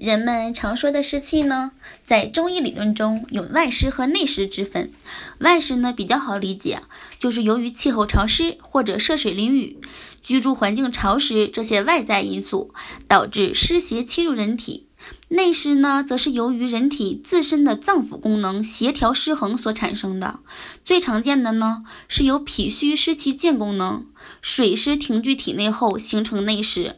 人们常说的湿气呢，在中医理论中有外湿和内湿之分。外湿呢比较好理解，就是由于气候潮湿或者涉水淋雨、居住环境潮湿这些外在因素，导致湿邪侵入人体。内湿呢，则是由于人体自身的脏腑功能协调失衡所产生的。最常见的呢，是由脾虚湿气健功能，水湿停聚体内后形成内湿。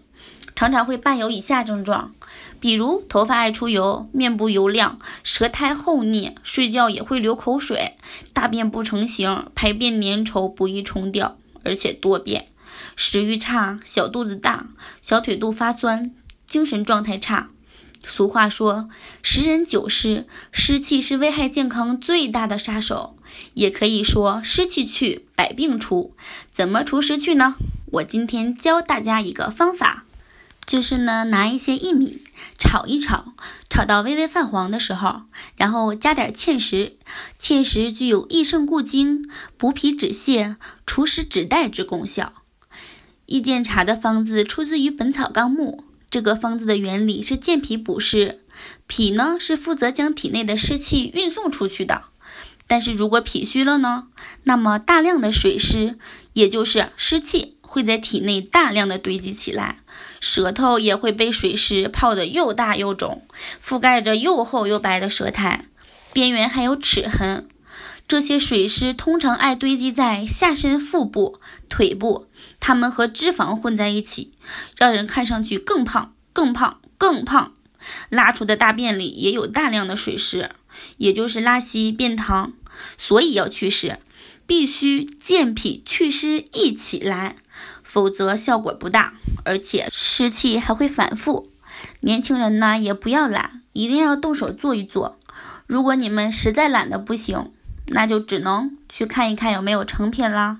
常常会伴有以下症状，比如头发爱出油、面部油亮、舌苔厚腻、睡觉也会流口水、大便不成形、排便粘稠不易冲掉，而且多变、食欲差、小肚子大、小腿肚发酸、精神状态差。俗话说，十人九湿，湿气是危害健康最大的杀手。也可以说，湿气去，百病除。怎么除湿去呢？我今天教大家一个方法。就是呢，拿一些薏米炒一炒，炒到微微泛黄的时候，然后加点芡实。芡实具有益肾固精、补脾止泻、除湿止带之功效。益健茶的方子出自于《本草纲目》，这个方子的原理是健脾补湿。脾呢是负责将体内的湿气运送出去的，但是如果脾虚了呢，那么大量的水湿，也就是湿气。会在体内大量的堆积起来，舌头也会被水湿泡得又大又肿，覆盖着又厚又白的舌苔，边缘还有齿痕。这些水湿通常爱堆积在下身腹部、腿部，它们和脂肪混在一起，让人看上去更胖、更胖、更胖。拉出的大便里也有大量的水湿，也就是拉稀便溏。所以要祛湿，必须健脾祛湿一起来。否则效果不大，而且湿气还会反复。年轻人呢也不要懒，一定要动手做一做。如果你们实在懒得不行，那就只能去看一看有没有成品啦。